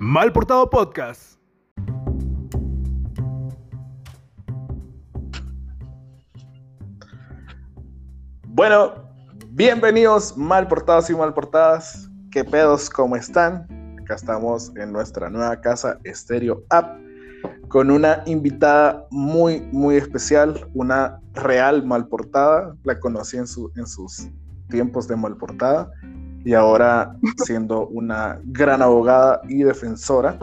Mal Portado Podcast. Bueno, bienvenidos mal portados y mal portadas. ¿Qué pedos? ¿Cómo están? Acá estamos en nuestra nueva casa Stereo App con una invitada muy, muy especial, una real mal portada. La conocí en, en sus tiempos de mal portada y ahora siendo una gran abogada y defensora.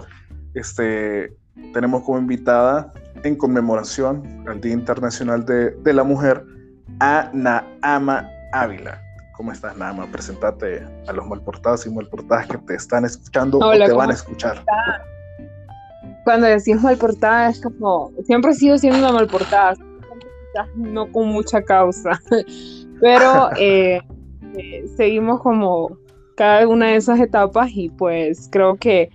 Este, tenemos como invitada en conmemoración al Día Internacional de, de la Mujer a Naama Ávila. ¿Cómo estás, Naama? Presentate a los malportados y malportadas que te están escuchando o te van a escuchar. Cuando decís malportada es como, siempre he sido siendo una malportada, no con mucha causa, pero eh, eh, seguimos como cada una de esas etapas y pues creo que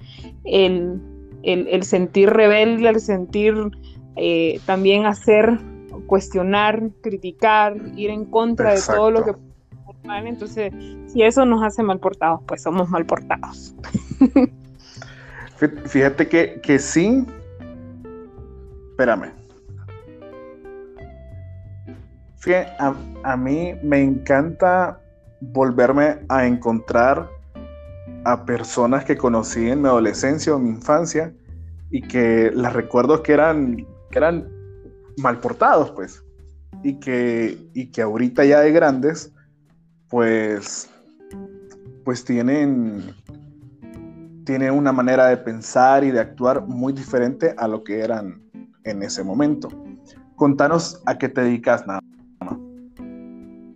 el, el, sentir rebelde, el sentir eh, también hacer, cuestionar, criticar, ir en contra de todo lo que mal, entonces si eso nos hace mal portados, pues somos mal portados. Fíjate que, que sí, espérame. Fíjate, a, a mí me encanta volverme a encontrar a personas que conocí en mi adolescencia o mi infancia y que las recuerdo que eran, que eran mal portados, pues. Y que, y que ahorita ya de grandes, pues, pues tienen, tienen una manera de pensar y de actuar muy diferente a lo que eran en ese momento. Contanos a qué te dedicas, nada.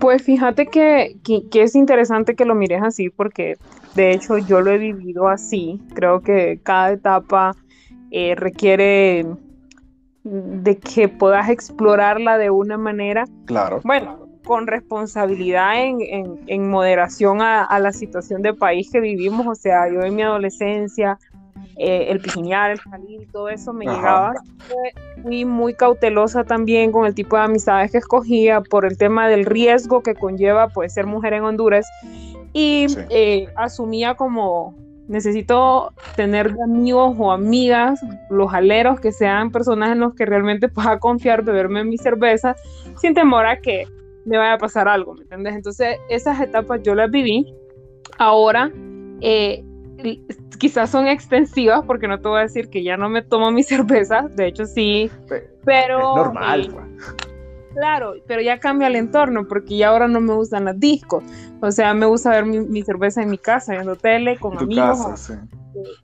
Pues fíjate que, es interesante que lo mires así porque de hecho yo lo he vivido así. Creo que cada etapa eh, requiere de que puedas explorarla de una manera. Claro. Bueno, con responsabilidad en, moderación a, la situación de país que vivimos. O sea, yo en mi adolescencia eh, el pijiñar, el salir, todo eso me llegaba. Fui muy cautelosa también con el tipo de amistades que escogía por el tema del riesgo que conlleva pues ser mujer en Honduras y eh, asumía como necesito tener amigos o amigas, los aleros que sean personas en los que realmente pueda confiar, beberme mi cerveza sin temor a que me vaya a pasar algo, ¿me entiendes? Entonces esas etapas yo las viví. Ahora eh, quizás son extensivas porque no te voy a decir que ya no me tomo mi cerveza, de hecho sí, pero... normal. Eh, claro, pero ya cambia el entorno porque ya ahora no me gustan las discos, o sea, me gusta ver mi, cerveza en mi casa, viendo tele con amigos.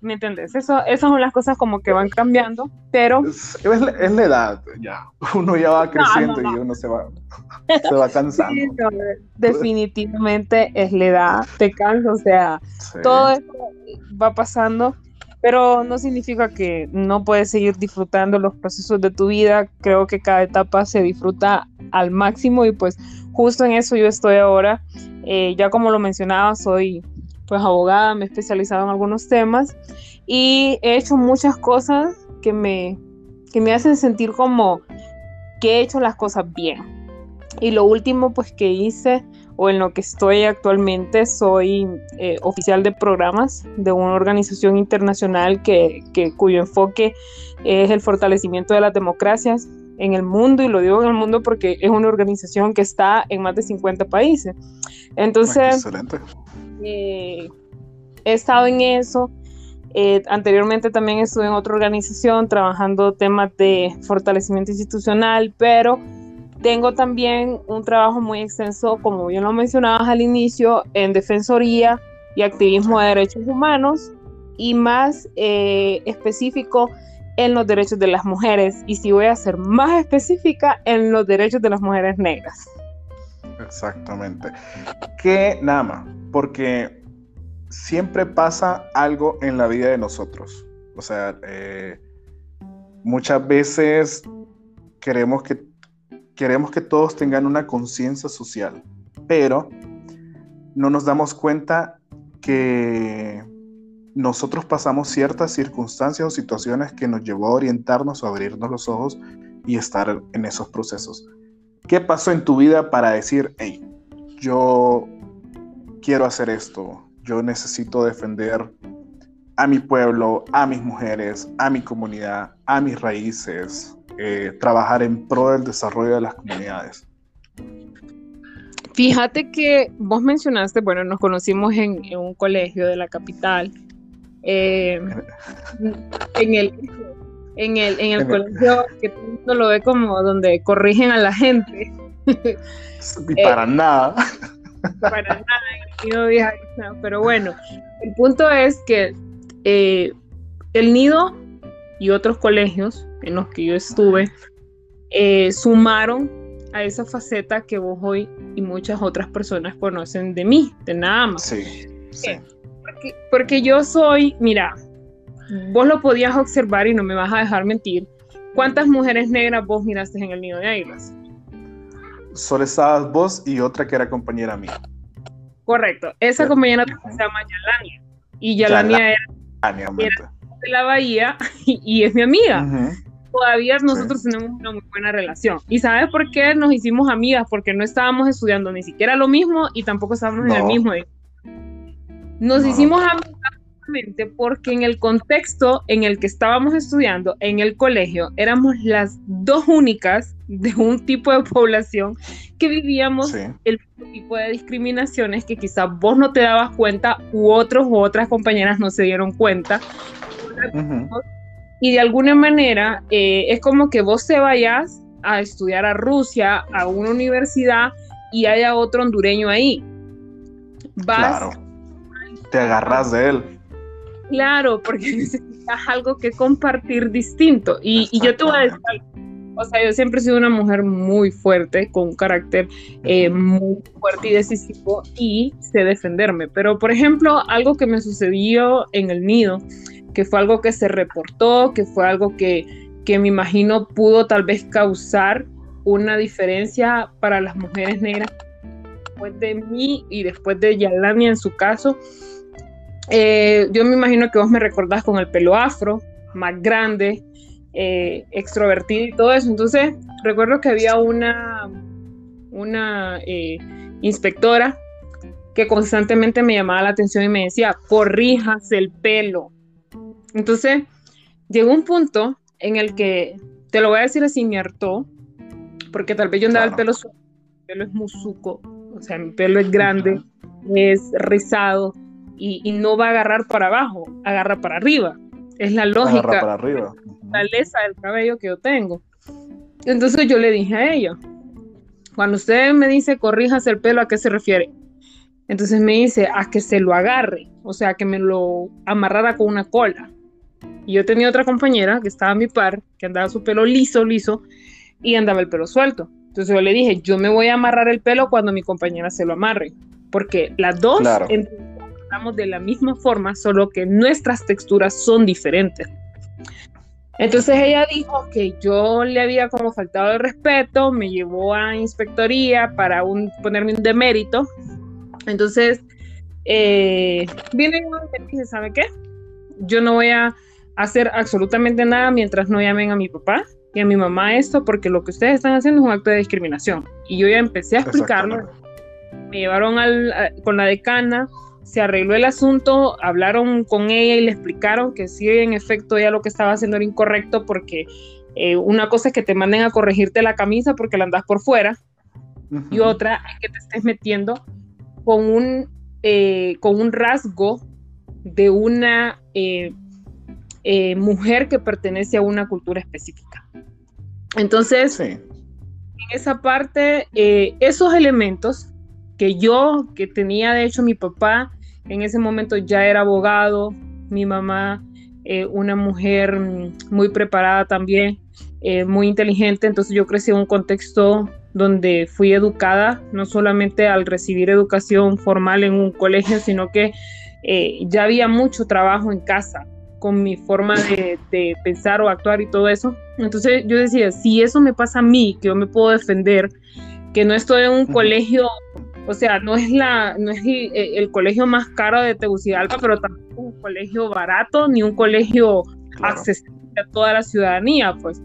¿Me entiendes? Eso, esas son las cosas como que van cambiando, pero... Es, la edad, ya. Uno ya va creciendo y uno se va, se va cansando. definitivamente es la edad, te cansa, o sea, todo eso va pasando, pero no significa que no puedes seguir disfrutando los procesos de tu vida. Creo que cada etapa se disfruta al máximo y pues justo en eso yo estoy ahora. Eh, ya como lo mencionaba, soy pues abogada, me he especializado en algunos temas y he hecho muchas cosas que me, que me hacen sentir como que he hecho las cosas bien. Y lo último pues que hice o en lo que estoy actualmente soy eh, oficial de programas de una organización internacional que, que, cuyo enfoque es el fortalecimiento de las democracias en el mundo y lo digo en el mundo porque es una organización que está en más de 50 países. Entonces. Eh, he estado en eso. Eh, anteriormente también estuve en otra organización trabajando temas de fortalecimiento institucional, pero tengo también un trabajo muy extenso, como bien lo mencionabas al inicio, en defensoría y activismo de derechos humanos y más eh, específico en los derechos de las mujeres y si voy a ser más específica en los derechos de las mujeres negras. Exactamente. Que nada más, porque siempre pasa algo en la vida de nosotros. O sea, eh, muchas veces queremos que, queremos que todos tengan una conciencia social, pero no nos damos cuenta que nosotros pasamos ciertas circunstancias o situaciones que nos llevó a orientarnos o abrirnos los ojos y estar en esos procesos. ¿Qué pasó en tu vida para decir, hey, yo quiero hacer esto, yo necesito defender a mi pueblo, a mis mujeres, a mi comunidad, a mis raíces, eh, trabajar en pro del desarrollo de las comunidades. Fíjate que vos mencionaste, bueno, nos conocimos en, un colegio de la capital, eh, en el, en el, en el colegio que todo el mundo lo ve como donde corrigen a la gente. Y para nada. Para nada, pero bueno, el punto es que eh, el nido y otros colegios en los que yo estuve eh, sumaron a esa faceta que vos hoy y muchas otras personas conocen de mí, de nada más. Sí, sí. Porque, porque, yo soy, mira, vos lo podías observar y no me vas a dejar mentir. ¿Cuántas mujeres negras vos miraste en el nido de águilas? Solo estabas vos y otra que era compañera mía. Correcto. Esa compañera se llama Yalania. Y Yalania, era, de la Bahía y, es mi amiga. Todavía nosotros tenemos una muy buena relación. ¿Y sabes por qué nos hicimos amigas? Porque no estábamos estudiando ni siquiera lo mismo y tampoco estábamos en el mismo. Nos hicimos amigas porque en el contexto en el que estábamos estudiando en el colegio éramos las dos únicas de un tipo de población que vivíamos el tipo de discriminaciones que quizás vos no te dabas cuenta u otros u otras compañeras no se dieron cuenta. Y de alguna manera eh, es como que vos te vayas a estudiar a Rusia, a una universidad y haya otro hondureño ahí. claro. Te agarras de él. Claro, porque necesitas algo que compartir distinto. Y, yo te voy a decir, o sea, yo siempre he sido una mujer muy fuerte, con un carácter eh, muy fuerte y decisivo, y sé defenderme. Pero, por ejemplo, algo que me sucedió en el nido, que fue algo que se reportó, que fue algo que, que me imagino pudo tal vez causar una diferencia para las mujeres negras después de mí y después de Yalania en su caso, eh, yo me imagino que vos me recordás con el pelo afro, más grande, eh, extrovertido y todo eso. Entonces, recuerdo que había una, una eh, inspectora que constantemente me llamaba la atención y me decía, corrijas el pelo. Entonces, llegó un punto en el que, te lo voy a decir así, me hartó, porque tal vez yo andaba el pelo suelto, mi pelo es musuco, o sea, mi pelo es grande, es rizado, y, no va a agarrar para abajo, agarra para arriba. Es la lógica. Agarra para arriba. La lesa del cabello que yo tengo. Entonces yo le dije a ella, cuando usted me dice corrijas el pelo, ¿a qué se refiere? Entonces me dice, a que se lo agarre, o sea, que me lo amarrara con una cola. Y yo tenía otra compañera que estaba a mi par, que andaba su pelo liso, liso, y andaba el pelo suelto. Entonces yo le dije, yo me voy a amarrar el pelo cuando mi compañera se lo amarre, porque las dos de la misma forma, solo que nuestras texturas son diferentes. Entonces ella dijo que yo le había como faltado el respeto, me llevó a inspectoría para un, ponerme un demérito. Entonces, eh, viene y me dice, ¿sabe qué? Yo no voy a hacer absolutamente nada mientras no llamen a mi papá y a mi mamá esto, porque lo que ustedes están haciendo es un acto de discriminación. Y yo ya empecé a explicarlo. Me llevaron al, con la decana, se arregló el asunto, hablaron con ella y le explicaron que sí, en efecto, ella lo que estaba haciendo era incorrecto porque eh, una cosa es que te manden a corregirte la camisa porque la andas por fuera y otra es que te estés metiendo con un, eh, con un rasgo de una eh, mujer que pertenece a una cultura específica. Entonces, en esa parte, esos elementos que yo, que tenía de hecho mi papá, en ese momento ya era abogado, mi mamá, eh, una mujer muy preparada también, eh, muy inteligente, entonces yo crecí en un contexto donde fui educada, no solamente al recibir educación formal en un colegio, sino que eh, ya había mucho trabajo en casa con mi forma de, de, pensar o actuar y todo eso. Entonces yo decía, si eso me pasa a mí, que yo me puedo defender, que no estoy en un colegio o sea, no es, la, no es el, colegio más caro de Tegucigalpa, pero tampoco un colegio barato ni un colegio accesible a toda la ciudadanía, pues.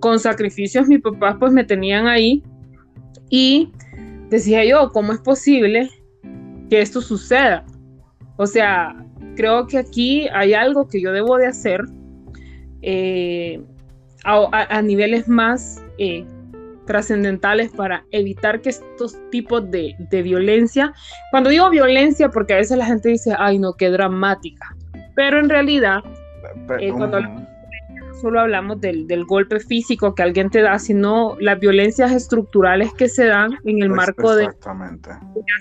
Con sacrificios mis papás pues me tenían ahí y decía yo, ¿cómo es posible que esto suceda? O sea, creo que aquí hay algo que yo debo de hacer eh, a, niveles más eh, trascendentales para evitar que estos tipos de, violencia, cuando digo violencia, porque a veces la gente dice, ay no, qué dramática, pero en realidad, eh, cuando solo hablamos del, del, golpe físico que alguien te da, sino las violencias estructurales que se dan en el marco de,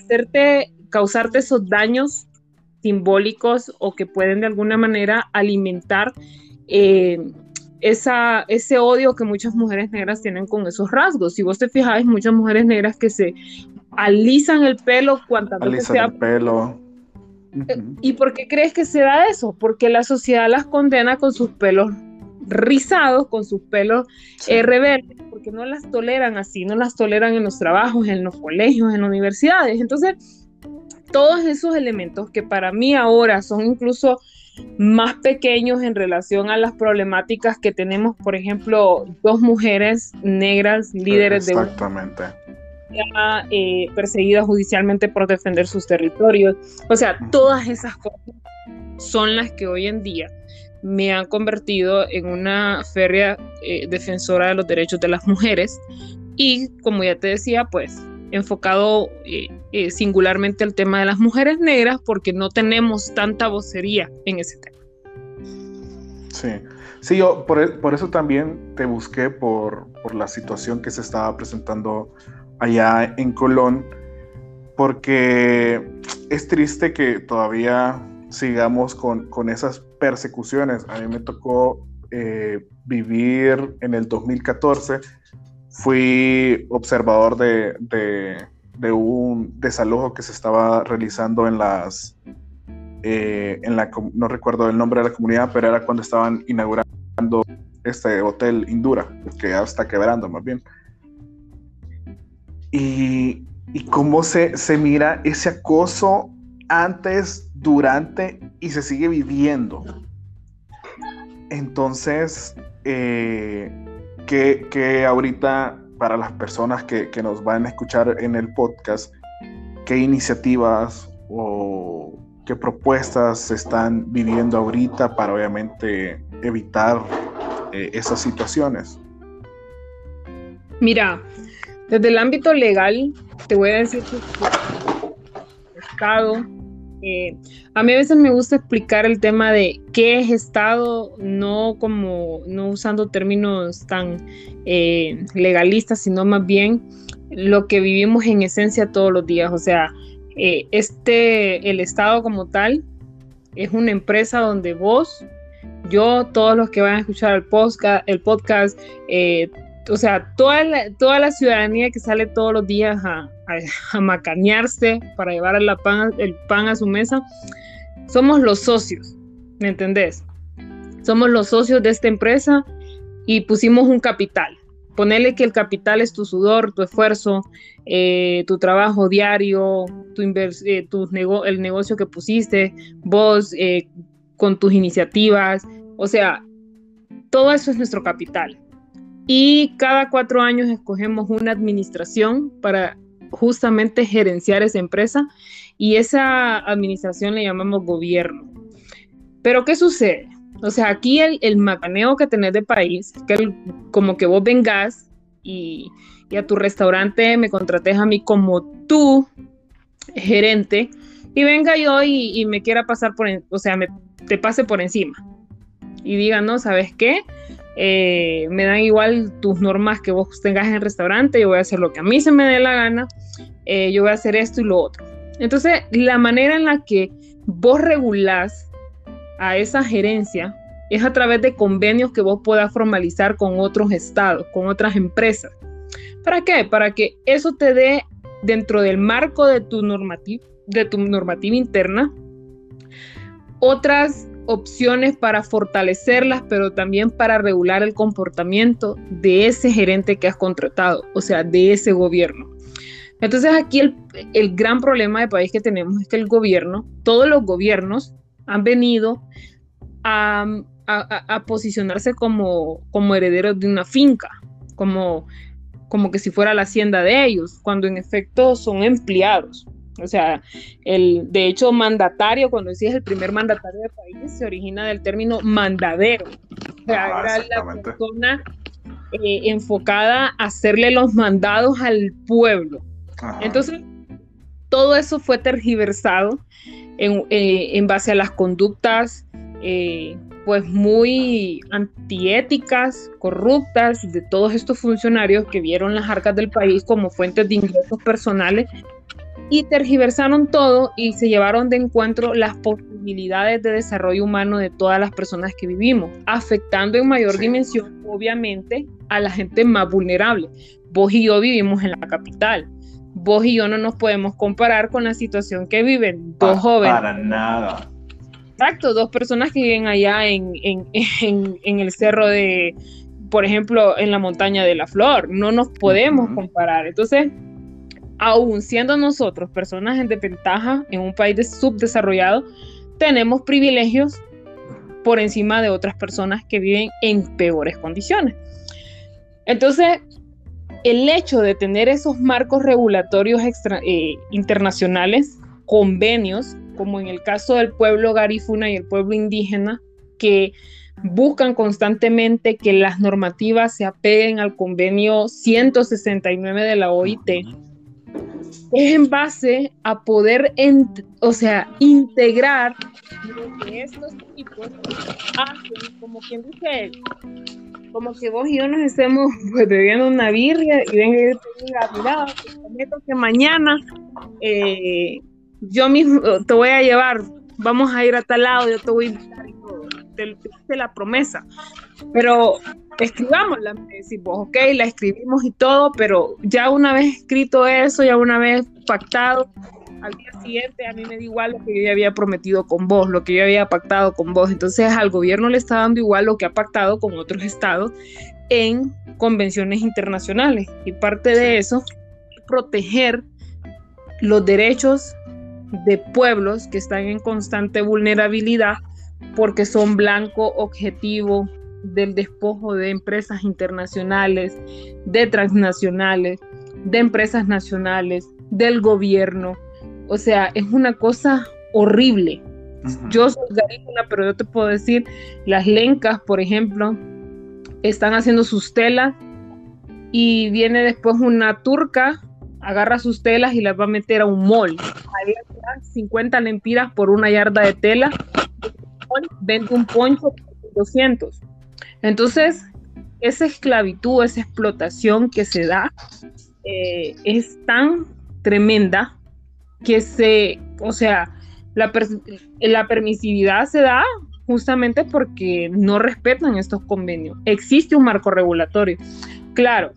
hacerte, causarte esos daños simbólicos o que pueden de alguna manera alimentar eh, esa, ese odio que muchas mujeres negras tienen con esos rasgos. Si vos te fijáis, muchas mujeres negras que se alisan el pelo cuantas veces sea... el pelo. Eh, ¿Y por qué crees que se da eso? Porque la sociedad las condena con sus pelos rizados, con sus pelos eh, rebeldes, porque no las toleran así, no las toleran en los trabajos, en los colegios, en universidades. Entonces, todos esos elementos que para mí ahora son incluso más pequeños en relación a las problemáticas que tenemos, por ejemplo, dos mujeres negras líderes Exactamente. de eh, perseguidas judicialmente por defender sus territorios. O sea, todas esas cosas son las que hoy en día me han convertido en una férrea eh, defensora de los derechos de las mujeres y como ya te decía, pues enfocado eh, eh, singularmente al tema de las mujeres negras porque no tenemos tanta vocería en ese tema. Sí, sí, yo por, e, eso también te busqué por, la situación que se estaba presentando allá en Colón, porque es triste que todavía sigamos con, esas persecuciones. A mí me tocó eh, vivir en el 2014 fui observador de, un desalojo que se estaba realizando en las, eh, en la, no recuerdo el nombre de la comunidad, pero era cuando estaban inaugurando este hotel Indura, que ya está quebrando más bien. Y, y cómo se, se mira ese acoso antes, durante y se sigue viviendo. Entonces, eh, que, ahorita para las personas que, nos van a escuchar en el podcast, qué iniciativas o qué propuestas se están viviendo ahorita para obviamente evitar eh, esas situaciones? Mira, desde el ámbito legal, te voy a decir que el Estado eh, a mí a veces me gusta explicar el tema de qué es Estado, no como, no usando términos tan eh, legalistas, sino más bien lo que vivimos en esencia todos los días. O sea, eh, este, el Estado como tal es una empresa donde vos, yo, todos los que van a escuchar el podcast, el podcast o sea, toda toda la ciudadanía que sale todos los días a, a, macanearse para llevar el pan a su mesa, somos los socios, ¿me entendés? Somos los socios de esta empresa y pusimos un capital. Ponerle que el capital es tu sudor, tu esfuerzo, eh, tu trabajo diario, tu, eh, el negocio que pusiste, vos eh, con tus iniciativas. O sea, todo eso es nuestro capital. Y cada cuatro años escogemos una administración para justamente gerenciar esa empresa y esa administración le llamamos gobierno. Pero ¿qué sucede? O sea, aquí el, el macaneo que tenés de país, que como que vos vengas y, y, a tu restaurante me contrates a mí como tu gerente y venga yo y, y me quiera pasar por, o sea, me, te pase por encima y diga, no, ¿sabes qué? Eh, me dan igual tus normas que vos tengas en el restaurante, yo voy a hacer lo que a mí se me dé la gana, eh, yo voy a hacer esto y lo otro. Entonces, la manera en la que vos regulás a esa gerencia es a través de convenios que vos puedas formalizar con otros estados, con otras empresas. ¿Para qué? Para que eso te dé dentro del marco de tu normativa, de tu normativa interna, otras opciones para fortalecerlas, pero también para regular el comportamiento de ese gerente que has contratado, o sea, de ese gobierno. Entonces aquí el, gran problema de país que tenemos es que el gobierno, todos los gobiernos han venido a, posicionarse como, como herederos de una finca, como, como que si fuera la hacienda de ellos, cuando en efecto son empleados. O sea, el, de hecho, mandatario, cuando decís el primer mandatario del país, se origina del término mandadero. O sea, ah, era la persona eh, enfocada a hacerle los mandados al pueblo. Entonces, todo eso fue tergiversado en, eh, base a las conductas eh, pues muy antiéticas, corruptas de todos estos funcionarios que vieron las arcas del país como fuentes de ingresos personales y tergiversaron todo y se llevaron de encuentro las posibilidades de desarrollo humano de todas las personas que vivimos, afectando en mayor dimensión, obviamente, a la gente más vulnerable. Vos y yo vivimos en la capital. Vos y yo no nos podemos comparar con la situación que viven dos jóvenes. Para nada. Exacto, dos personas que viven allá en, en, en, el cerro de, por ejemplo, en la montaña de la flor. No nos podemos comparar. Entonces, aún siendo nosotros personas en desventaja en un país subdesarrollado, tenemos privilegios por encima de otras personas que viven en peores condiciones. Entonces, el hecho de tener esos marcos regulatorios eh, internacionales, convenios, como en el caso del pueblo garífuna y el pueblo indígena, que buscan constantemente que las normativas se apeguen al convenio 169 de la OIT, es en base a poder, o sea, integrar lo que estos tipos hacen, como quien dice, como que vos y yo nos estemos pues, bebiendo una birria y venga y te diga, mira, te prometo que mañana eh, yo mismo te voy a llevar, vamos a ir a tal lado, yo te voy a invitar y todo, te, te la promesa, pero escribámosla, me decís vos, ok, la escribimos y todo, pero ya una vez escrito eso, ya una vez pactado, al día siguiente a mí me da igual lo que yo ya había prometido con vos, lo que yo había pactado con vos. Entonces al gobierno le está dando igual lo que ha pactado con otros estados en convenciones internacionales. Y parte de eso es proteger los derechos de pueblos que están en constante vulnerabilidad porque son blanco objetivo del despojo de empresas internacionales, de transnacionales, de empresas nacionales, del gobierno. O sea, es una cosa horrible. Yo soy garífuna, pero yo te puedo decir, las lencas, por ejemplo, están haciendo sus telas y viene después una turca, agarra sus telas y las va a meter a un mall. Ahí 50 lempiras por una yarda de tela, vende un poncho por 200. Entonces, esa esclavitud, esa explotación que se da eh, es tan tremenda que se, o sea, la, permisividad se da justamente porque no respetan estos convenios. Existe un marco regulatorio. Claro,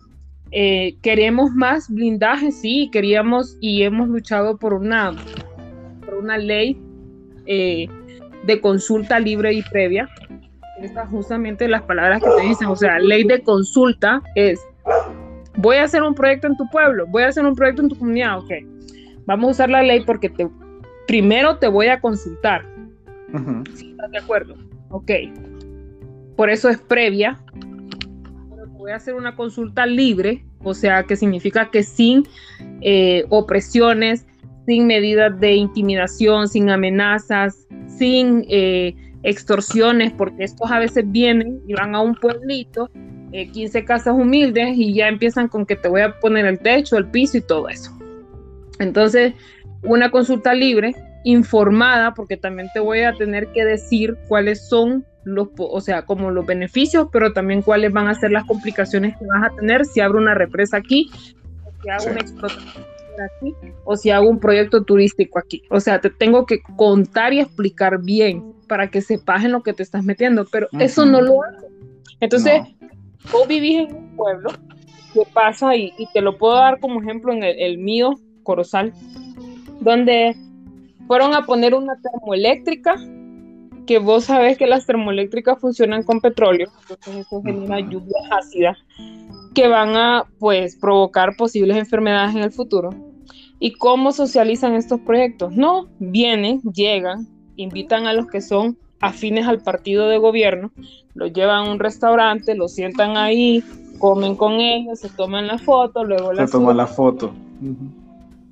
eh, queremos más blindaje, sí, queríamos y hemos luchado por una, por una ley eh, de consulta libre y previa, estas justamente las palabras que te dicen, o sea, ley de consulta es, voy a hacer un proyecto en tu pueblo, voy a hacer un proyecto en tu comunidad, ok, vamos a usar la ley porque te, primero te voy a consultar. ¿Estás de acuerdo? Ok. Por eso es previa. voy a hacer una consulta libre, o sea, que significa que sin eh, opresiones, sin medidas de intimidación, sin amenazas, sin eh, extorsiones, porque estos a veces vienen y van a un pueblito, 15 eh, casas humildes y ya empiezan con que te voy a poner el techo, el piso y todo eso. Entonces, una consulta libre, informada, porque también te voy a tener que decir cuáles son los, o sea, como los beneficios, pero también cuáles van a ser las complicaciones que vas a tener si abro una represa aquí, si hago una explotación aquí, o si hago un proyecto turístico aquí. O sea, te tengo que contar y explicar bien para que sepas en lo que te estás metiendo, pero eso no lo hace. Entonces, vos vivís en un pueblo, ¿qué pasa? Y, te lo puedo dar como ejemplo en el, mío, Corozal, donde fueron a poner una termoeléctrica, que vos sabés que las termoeléctricas funcionan con petróleo, entonces eso genera lluvia ácida, que van a pues provocar posibles enfermedades en el futuro. ¿Y cómo socializan estos proyectos? No, vienen, llegan, invitan a los que son afines al partido de gobierno, los llevan a un restaurante, los sientan ahí, comen con ellos, se toman la foto, luego la Se toman la foto.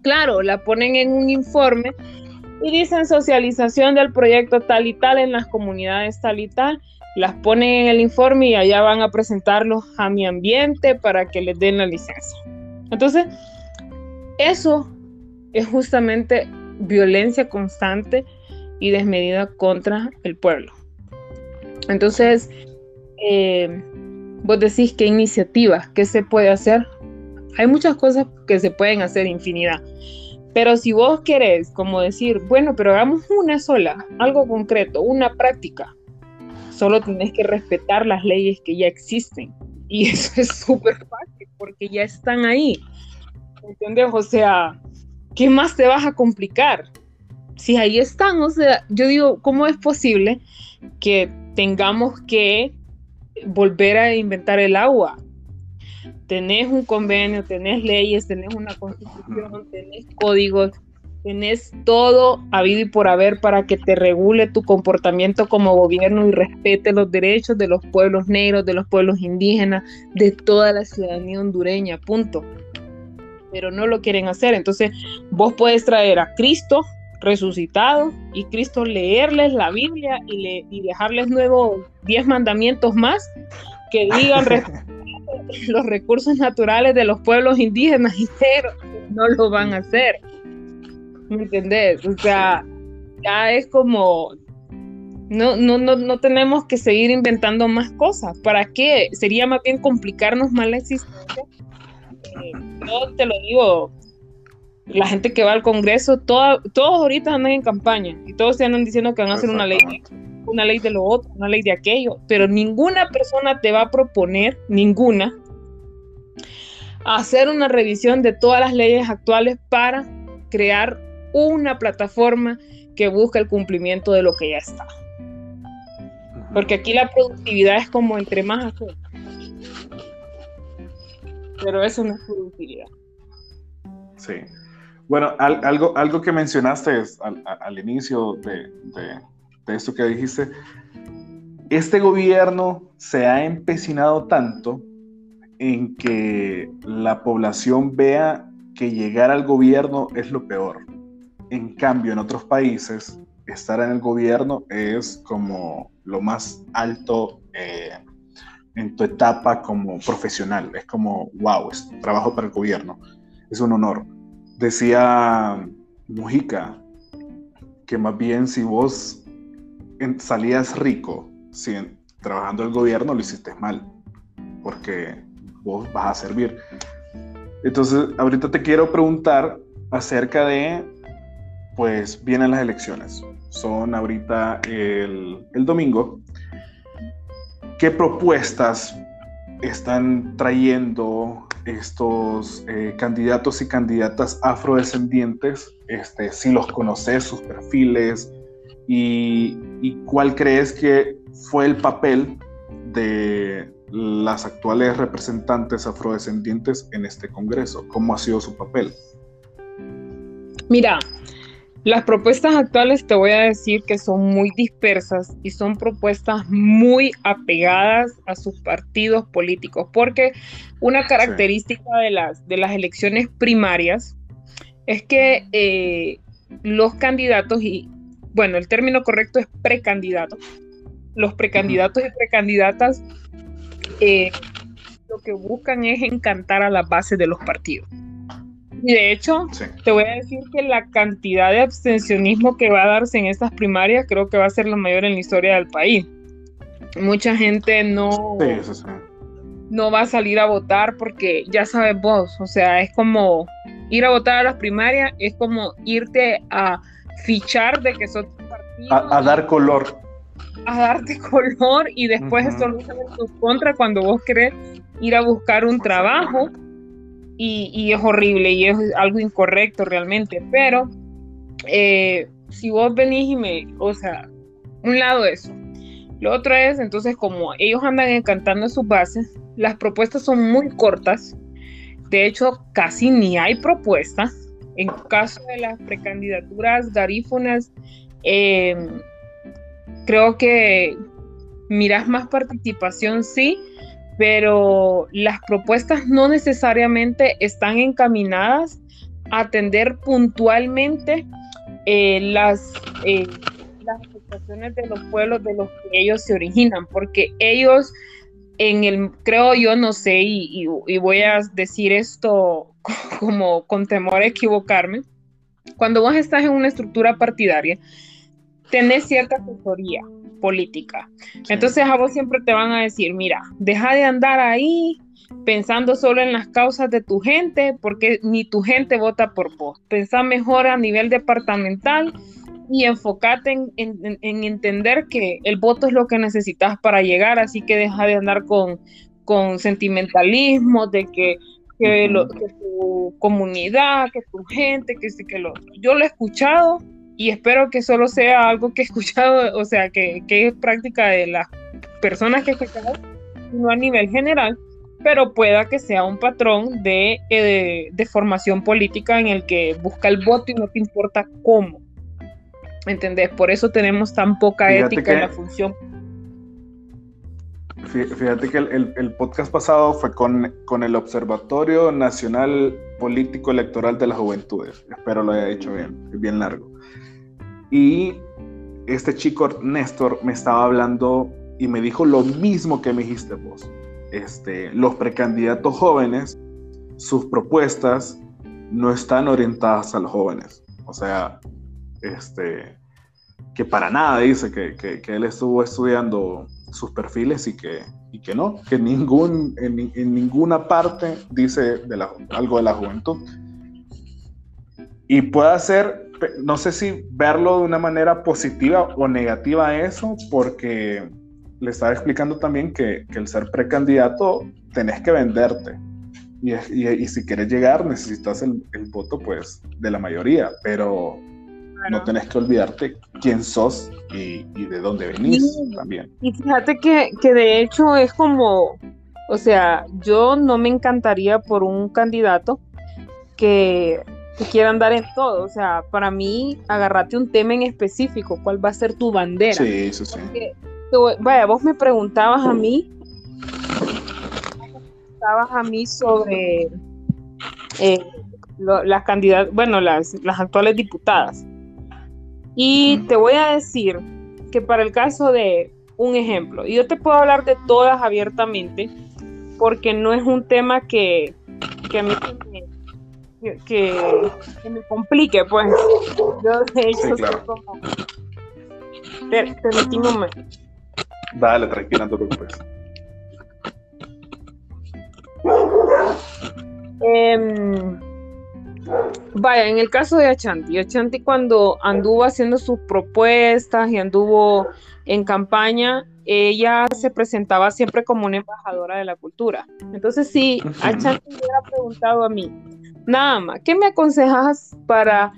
Claro, la ponen en un informe y dicen socialización del proyecto tal y tal en las comunidades tal y tal. Las ponen en el informe y allá van a presentarlos a mi ambiente para que les den la licencia. Entonces, eso es justamente violencia constante y desmedida contra el pueblo. Entonces, eh, vos decís qué iniciativas, qué se puede hacer. Hay muchas cosas que se pueden hacer, infinidad. Pero si vos querés, como decir, bueno, pero hagamos una sola, algo concreto, una práctica, solo tenés que respetar las leyes que ya existen. Y eso es súper fácil porque ya están ahí. ¿Entiendes? O sea, ¿qué más te vas a complicar? Si ahí están, o sea, yo digo, ¿cómo es posible que tengamos que volver a inventar el agua? Tenés un convenio, tenés leyes, tenés una constitución, tenés códigos, tenés todo habido y por haber para que te regule tu comportamiento como gobierno y respete los derechos de los pueblos negros, de los pueblos indígenas, de toda la ciudadanía hondureña, punto pero no lo quieren hacer. Entonces, vos puedes traer a Cristo resucitado y Cristo leerles la Biblia y, le, y dejarles nuevos diez mandamientos más que digan los recursos naturales de los pueblos indígenas y cero, no lo van a hacer. ¿Me entendés? O sea, ya es como no, no, no, no tenemos que seguir inventando más cosas. ¿Para qué? Sería más bien complicarnos más la existencia yo te lo digo, la gente que va al Congreso, todos ahorita andan en campaña y todos se andan diciendo que van a hacer una ley, una ley de lo otro, una ley de aquello, pero ninguna persona te va a proponer, ninguna, hacer una revisión de todas las leyes actuales para crear una plataforma que busque el cumplimiento de lo que ya está. Porque aquí la productividad es como entre más hacer, pero eso no es productividad. Sí. Bueno, algo, que mencionaste al, inicio de, de, esto que dijiste, este gobierno se ha empecinado tanto en que la población vea que llegar al gobierno es lo peor. En cambio, en otros países, estar en el gobierno es como lo más alto eh, en tu etapa como profesional. Es como, wow, es trabajo para el gobierno. Es un honor. Decía Mujica que más bien si vos salías rico si trabajando el gobierno, lo hiciste mal, porque vos vas a servir. Entonces, ahorita te quiero preguntar acerca de, pues vienen las elecciones. Son ahorita el, el domingo ¿Qué propuestas están trayendo estos eh, candidatos y candidatas afrodescendientes? Este, si los conoces, sus perfiles, y, cuál crees que fue el papel de las actuales representantes afrodescendientes en este Congreso? ¿Cómo ha sido su papel? Mira, las propuestas actuales te voy a decir que son muy dispersas y son propuestas muy apegadas a sus partidos políticos, porque una característica de, las, de las elecciones primarias es que eh, los candidatos, y bueno, el término correcto es precandidato, los precandidatos y precandidatas eh, lo que buscan es encantar a la base de los partidos. Y de hecho, te voy a decir que la cantidad de abstencionismo que va a darse en estas primarias creo que va a ser la mayor en la historia del país. Mucha gente no, no va a salir a votar porque ya sabes vos, o sea, es como ir a votar a las primarias, es como irte a fichar de que sos partido. A, dar color. A darte color y después eso no en tu contra cuando vos querés ir a buscar un trabajo y, es horrible y es algo incorrecto realmente, pero eh, si vos venís y me, o sea, un lado eso. Lo otro es, entonces, como ellos andan encantando sus bases, las propuestas son muy cortas. De hecho, casi ni hay propuestas. En caso de las precandidaturas garífonas, em, creo que miras más participación, sí, pero las propuestas no necesariamente están encaminadas atender puntualmente eh, las, eh, las afectaciones de los pueblos de los que ellos se originan, porque ellos en el, creo yo, no sé, y, y voy a decir esto como con temor a equivocarme, cuando vos estás en una estructura partidaria, tenés cierta asesoría política. Entonces a vos siempre te van a decir, mira, deja de andar ahí pensando solo en las causas de tu gente, porque ni tu gente vota por vos. Pensá mejor a nivel departamental y enfócate en, entender que el voto es lo que necesitas para llegar, así que deja de andar con, con sentimentalismo, de que, que, tu comunidad, que tu gente, que sí, que lo Yo lo he escuchado y espero que solo sea algo que he escuchado, o sea, que, que es práctica de las personas que he escuchado, no a nivel general, pero pueda que sea un patrón de, eh, de, formación política en el que busca el voto y no te importa cómo. ¿Entendés? Por eso tenemos tan poca ética en la función. Fíjate que el, el, podcast pasado fue con, con, el Observatorio Nacional Político Electoral de las Juventudes. Espero lo haya hecho bien, bien largo. Y este chico Néstor me estaba hablando y me dijo lo mismo que me dijiste vos este, los precandidatos jóvenes, sus propuestas no están orientadas a los jóvenes. O sea, este, que para nada dice que, él estuvo estudiando sus perfiles y que, y que no, que ningún, en, ninguna parte dice algo de la juventud. Y puede ser, no sé si verlo de una manera positiva o negativa eso, porque le estaba explicando también que, el ser precandidato tenés que venderte. Y, si quieres llegar, necesitas el, voto pues de la mayoría, pero no tenés que olvidarte quién sos y, de dónde venís también. Y fíjate que, que de hecho es como, o sea, yo no me encantaría por un candidato que, que quiera andar en todo. O sea, para mí, agarrate un tema en específico, cuál va a ser tu bandera. Sí, eso sí vaya, vos me preguntabas a mí, preguntabas a mí sobre eh, las candidatas, bueno, las, las actuales diputadas. Y te voy a decir que para el caso de un ejemplo, y yo te puedo hablar de todas abiertamente, porque no es un tema que, que a mí que, me complique, pues. Yo de hecho sí, como... Dale, tranquila, no te preocupes. Em, vaya, en el caso de Achanti, Achanti cuando anduvo haciendo sus propuestas y anduvo en campaña, ella se presentaba siempre como una embajadora de la cultura. Entonces, si Achanti me hubiera preguntado a mí, nada más, ¿qué me aconsejas para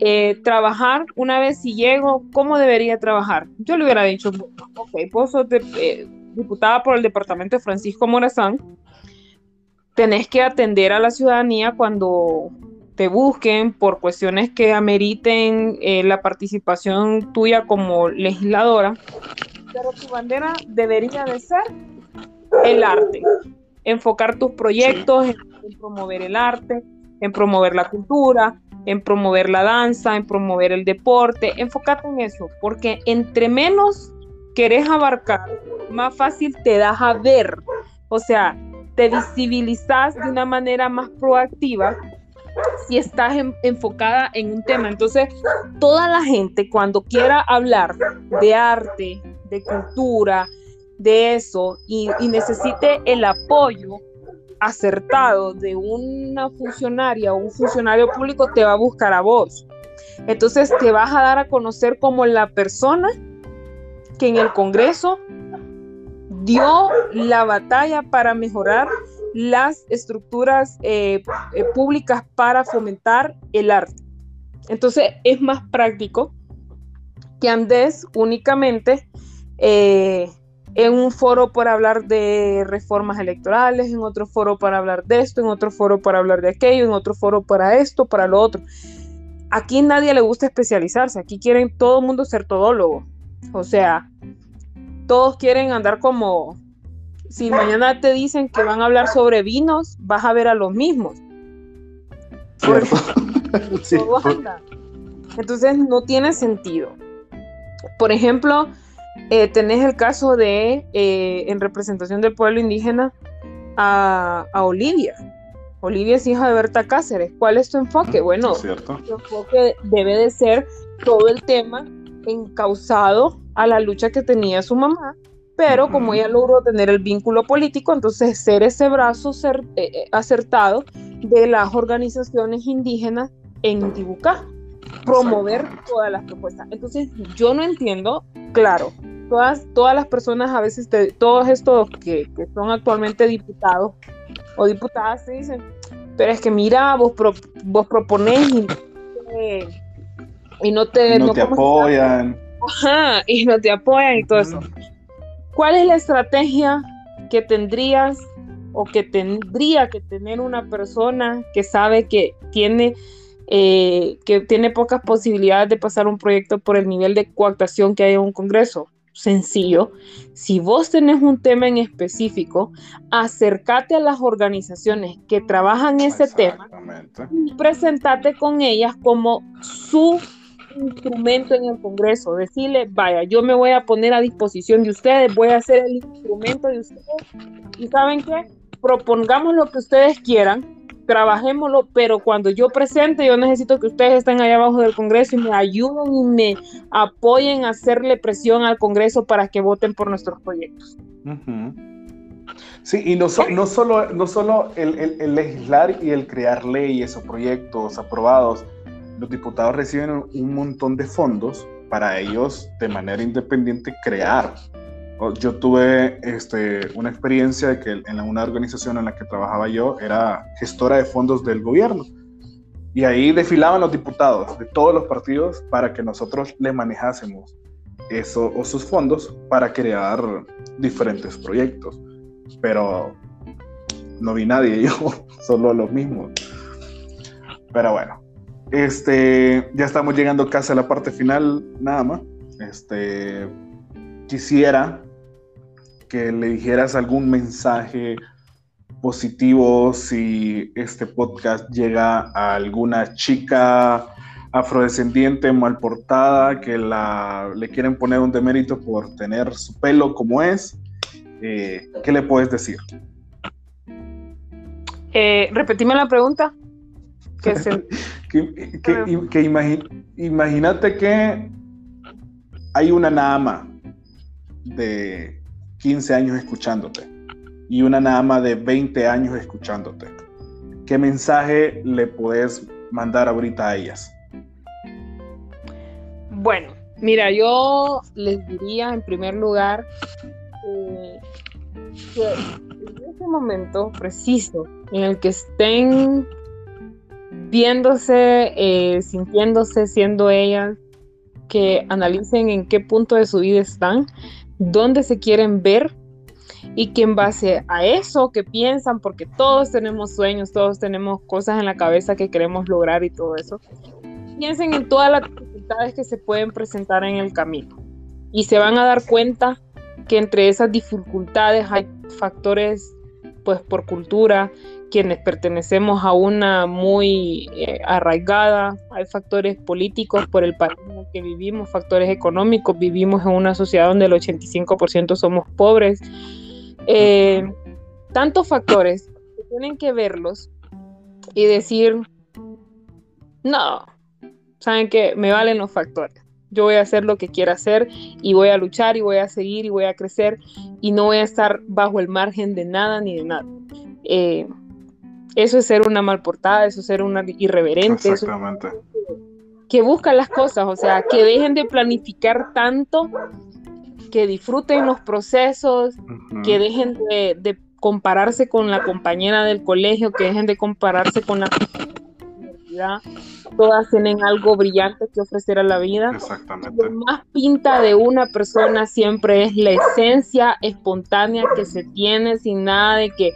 eh, trabajar una vez si llego, ¿cómo debería trabajar? Yo le hubiera dicho, ok, vos sos eh, diputada por el departamento de Francisco Morazán, tenés que atender a la ciudadanía cuando te busquen por cuestiones que ameriten eh, la participación tuya como legisladora, pero tu bandera debería de ser el arte, enfocar tus proyectos en promover el arte, en promover la cultura, en promover la danza, en promover el deporte, enfócate en eso, porque entre menos querés abarcar, más fácil te das a ver, o sea, te visibilizas de una manera más proactiva si estás enfocada en un tema. Entonces, toda la gente cuando quiera hablar de arte, de cultura, de eso, y, y necesite el apoyo acertado de una funcionaria o un funcionario público te va a buscar a vos. Entonces te vas a dar a conocer como la persona que en el Congreso dio la batalla para mejorar las estructuras eh, eh, públicas para fomentar el arte. Entonces es más práctico que andes únicamente eh, en un foro para hablar de reformas electorales, en otro foro para hablar de esto, en otro foro para hablar de aquello, en otro foro para esto, para lo otro. Aquí nadie le gusta especializarse, aquí quieren todo el mundo ser todólogo. O sea, todos quieren andar como, si mañana te dicen que van a hablar sobre vinos, vas a ver a los mismos. Entonces no tiene sentido. Por ejemplo, eh, tenés el caso de, eh, en representación del pueblo indígena, a, Olivia. Olivia es hija de Berta Cáceres. ¿Cuál es tu enfoque? Bueno, tu enfoque debe de ser todo el tema encausado a la lucha que tenía su mamá, pero como ella logró tener el vínculo político, entonces ser ese brazo eh, acertado de las organizaciones indígenas en Tibucá, promover todas las propuestas. Entonces, yo no entiendo, claro, todas, todas las personas, a veces, todos estos que, son actualmente diputados o diputadas, se dicen, pero es que mira, vos, vos proponés y, no te, no te apoyan. Ajá, y no te apoyan y todo eso. ¿Cuál es la estrategia que tendrías o que tendría que tener una persona que sabe que tiene eh, que tiene pocas posibilidades de pasar un proyecto por el nivel de coactación que hay en un Congreso. Sencillo, si vos tenés un tema en específico, acércate a las organizaciones que trabajan ese tema y presentate con ellas como su instrumento en el Congreso. Decirle, vaya, yo me voy a poner a disposición de ustedes, voy a ser el instrumento de ustedes. Y saben qué, propongamos lo que ustedes quieran, trabajémoslo, pero cuando yo presente, yo necesito que ustedes estén allá abajo del Congreso y me ayuden y me apoyen a hacerle presión al Congreso para que voten por nuestros proyectos. Sí, y no, solo, no solo el, legislar y el crear leyes o proyectos aprobados, los diputados reciben un montón de fondos para ellos de manera independiente crear yo tuve este, una experiencia de que en una organización en la que trabajaba yo era gestora de fondos del gobierno. Y ahí desfilaban los diputados de todos los partidos para que nosotros le manejásemos eso, o sus fondos para crear diferentes proyectos. Pero no vi nadie, yo, solo los mismos. Pero bueno, este, ya estamos llegando casi a la parte final, nada más. Este, quisiera que le dijeras algún mensaje positivo si este podcast llega a alguna chica afrodescendiente mal portada que la, le quieren poner un demérito por tener su pelo como es. Eh, ¿Qué le puedes decir? Eh, repetime la pregunta. que, que, imagínate que hay una nama de 15 años escuchándote y una más de 20 años escuchándote. ¿Qué mensaje le puedes mandar ahorita a ellas? Bueno, mira, yo les diría en primer lugar eh, que en este momento preciso en el que estén viéndose, eh, sintiéndose, siendo ellas, que analicen en qué punto de su vida están dónde se quieren ver y que en base a eso que piensan, porque todos tenemos sueños, todos tenemos cosas en la cabeza que queremos lograr y todo eso, piensen en todas las dificultades que se pueden presentar en el camino. Y se van a dar cuenta que entre esas dificultades hay factores pues por cultura, quienes pertenecemos a una muy eh, arraigada, hay factores políticos por el país en el que vivimos, factores económicos, vivimos en una sociedad donde el 85% somos pobres, eh, tantos factores que tienen que verlos y decir, no, saben que me valen los factores. Yo voy a hacer lo que quiera hacer y voy a luchar y voy a seguir y voy a crecer y no voy a estar bajo el margen de nada ni de nada. Eh, eso es ser una mal portada, eso es ser una irreverente. Exactamente. que buscan las cosas, o sea, que dejen de planificar tanto, que disfruten los procesos, que dejen de, de, compararse con la compañera del colegio, que dejen de compararse con la todas tienen algo brillante que ofrecer a la vida. Exactamente. Lo más pinta de una persona siempre es la esencia espontánea que se tiene sin nada de que,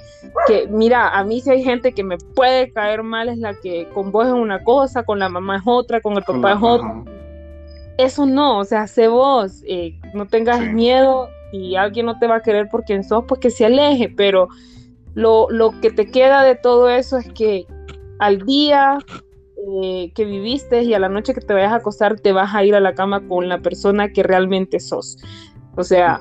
que, mira, a mí si hay gente que me puede caer mal es la que con vos es una cosa, con la mamá es otra, con el papá es otra. Eso no, o sea, sé vos, eh, no tengas miedo y alguien no te va a querer por quien sos, pues que se aleje, pero lo, lo que te queda de todo eso es que al día eh, que viviste y a la noche que te vayas a acostar te vas a ir a la cama con la persona que realmente sos. O sea,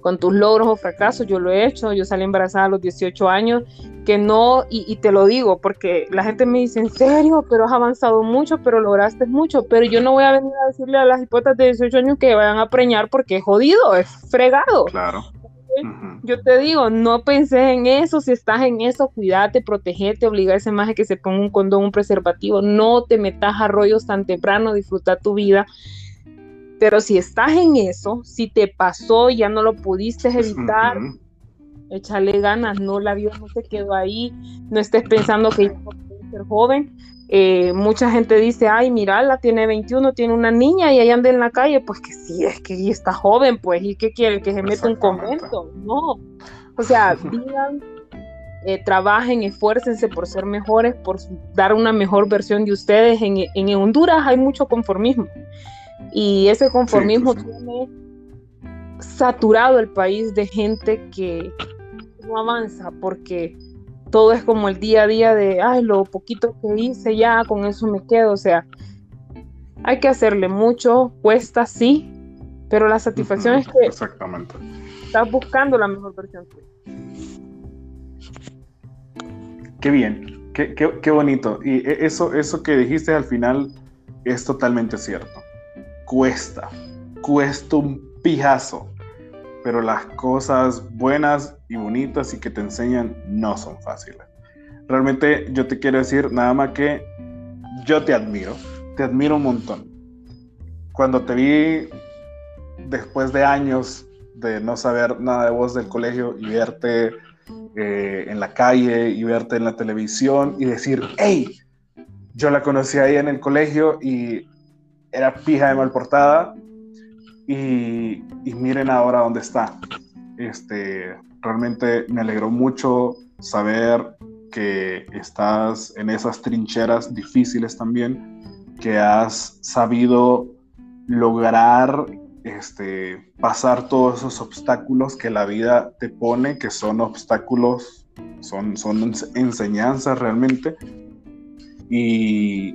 con tus logros o fracasos, yo lo he hecho, yo salí embarazada a los 18 años, que no, y, te lo digo, porque la gente me dice, en serio, pero has avanzado mucho, pero lograste mucho, pero yo no voy a venir a decirle a las hipotas de 18 años que vayan a preñar porque es jodido, es fregado. Claro. Yo te digo, no penses en eso, si estás en eso, cuídate, protegete, obliga a ese maje que se ponga un condón, un preservativo, no te metas a rollos tan temprano, disfruta tu vida. Pero si estás en eso, si te pasó y ya no lo pudiste evitar, échale ganas, no, la vida no se quedó ahí, no estés pensando que ya no puedes ser joven. Eh, mucha gente dice, ay, mira, la tiene 21, tiene una niña y ahí anda en la calle, pues que sí, es que está joven, pues, ¿y qué quiere? Que se meta un convento, no. O sea, vivan, eh, trabajen, esfuércense por ser mejores, por dar una mejor versión de ustedes. En, en Honduras hay mucho conformismo. Y ese conformismo tiene saturado el país de gente que no avanza porque todo es como el día a día de, ay, lo poquito que hice ya, con eso me quedo. O sea, hay que hacerle mucho, cuesta sí, pero la satisfacción es que Exactamente. estás buscando la mejor versión Qué bien, qué, qué, qué bonito. Y e, eso, eso que dijiste al final es totalmente cierto cuesta, cuesta un pijazo, pero las cosas buenas y bonitas y que te enseñan no son fáciles. Realmente yo te quiero decir nada más que yo te admiro, te admiro un montón. Cuando te vi después de años de no saber nada de vos del colegio y verte eh, en la calle y verte en la televisión y decir, hey, yo la conocí ahí en el colegio y era pija de mal portada y, miren ahora dónde está. Este, realmente me alegró mucho saber que estás en esas trincheras difíciles también, que has sabido lograr este, pasar todos esos obstáculos que la vida te pone, que son obstáculos, son, son enseñanzas realmente, y,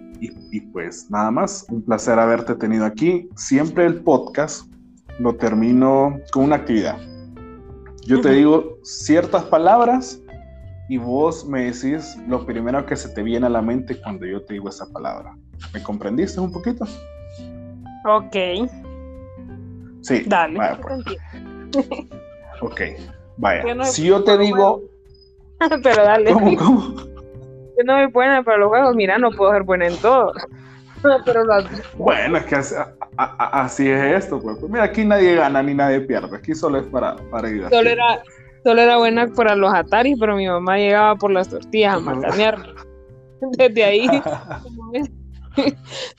pues nada más, un placer haberte tenido aquí. Siempre el podcast lo termino con una actividad. Yo te digo ciertas palabras y vos me decís lo primero que se te viene a la mente cuando yo te digo esa palabra. ¿Me comprendiste un poquito? Ok. Sí. Dale. Pues. ok, vaya. si yo te digo... Pero dale. ¿Cómo, cómo? yo no soy buena para los juegos, mira, no puedo ser buena en todo. Pero Bueno, es que así, es esto, pues. pues. Mira, aquí nadie gana ni nadie pierde, aquí solo es para, para ir Solo era, solo era buena para los Atari, pero mi mamá llegaba por las tortillas a macanear. Desde ahí,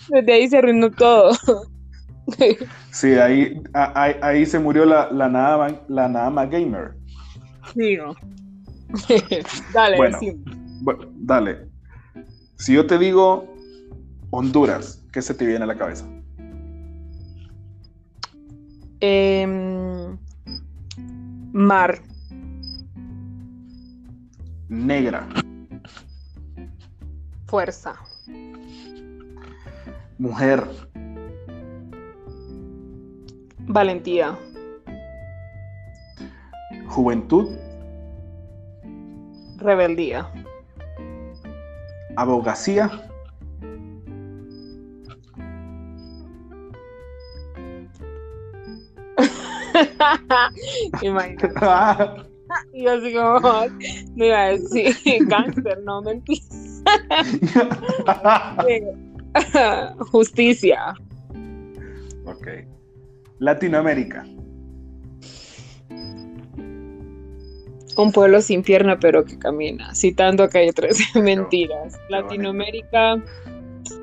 desde ahí se arruinó todo. Sí, ahí, ahí, ahí se murió la, la, nada, la nada más gamer. No. Dale, bueno, bueno, dale. Si yo te digo Honduras, ¿qué se te viene a la cabeza? Em, mar. Negra. Fuerza. Mujer. Valentía. Juventud. Rebeldía abogacía. Imagínate. y yo así como, no iba a decir cáncer, no mentira. Justicia. Ok. Latinoamérica. Un pueblo sin pierna pero que camina, citando a Calle 13, mentiras. Latinoamérica,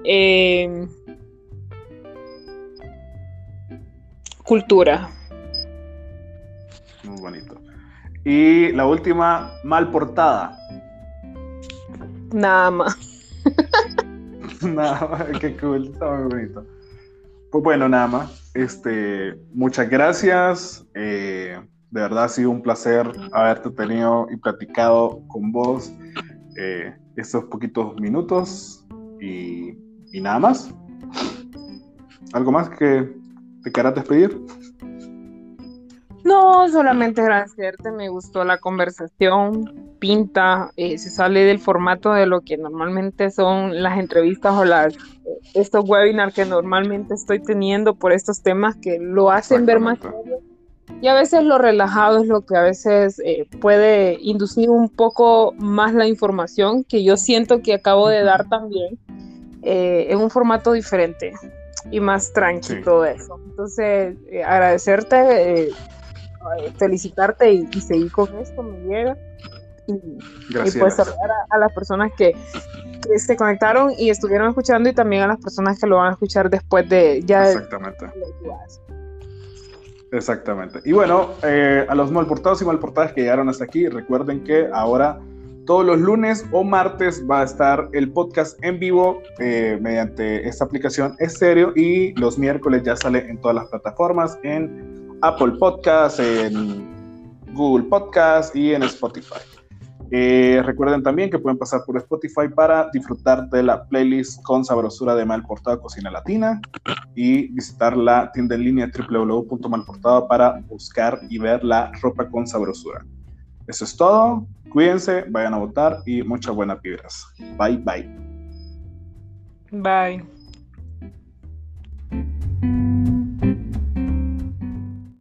em, cultura. Muy bonito. Y la última, mal portada. Nada más. nada más, qué cool, está muy bonito. Pues bueno, nada más. Este, muchas gracias. Eh, de verdad ha sido un placer haberte tenido y platicado con vos eh, estos poquitos minutos. y, y nada más. ¿Algo más que te quieras despedir? No, solamente agradecerte, me gustó la conversación, pinta, eh, se sale del formato de lo que normalmente son las entrevistas o las, estos webinars que normalmente estoy teniendo por estos temas que lo hacen ver más serio. Y a veces lo relajado es lo que a veces eh, puede inducir un poco más la información que yo siento que acabo de dar también eh, en un formato diferente y más tranquilo todo eso. Entonces, agradecerte eh, felicitarte y, seguir con esto, me llega. Y, pues saludar a, las personas que, se conectaron y estuvieron escuchando y también a las personas que lo van a escuchar después de ya. Exactamente. Exactamente. Y bueno, eh, a los malportados y malportadas que llegaron hasta aquí, recuerden que ahora todos los lunes o martes va a estar el podcast en vivo eh, mediante esta aplicación estéreo y los miércoles ya sale en todas las plataformas, en Apple Podcast, en Google Podcast y en Spotify. Eh, recuerden también que pueden pasar por Spotify para disfrutar de la playlist con sabrosura de Malportado Cocina Latina y visitar la tienda en línea www.malportado para buscar y ver la ropa con sabrosura. Eso es todo. Cuídense, vayan a votar y muchas buenas vibras. Bye bye. Bye.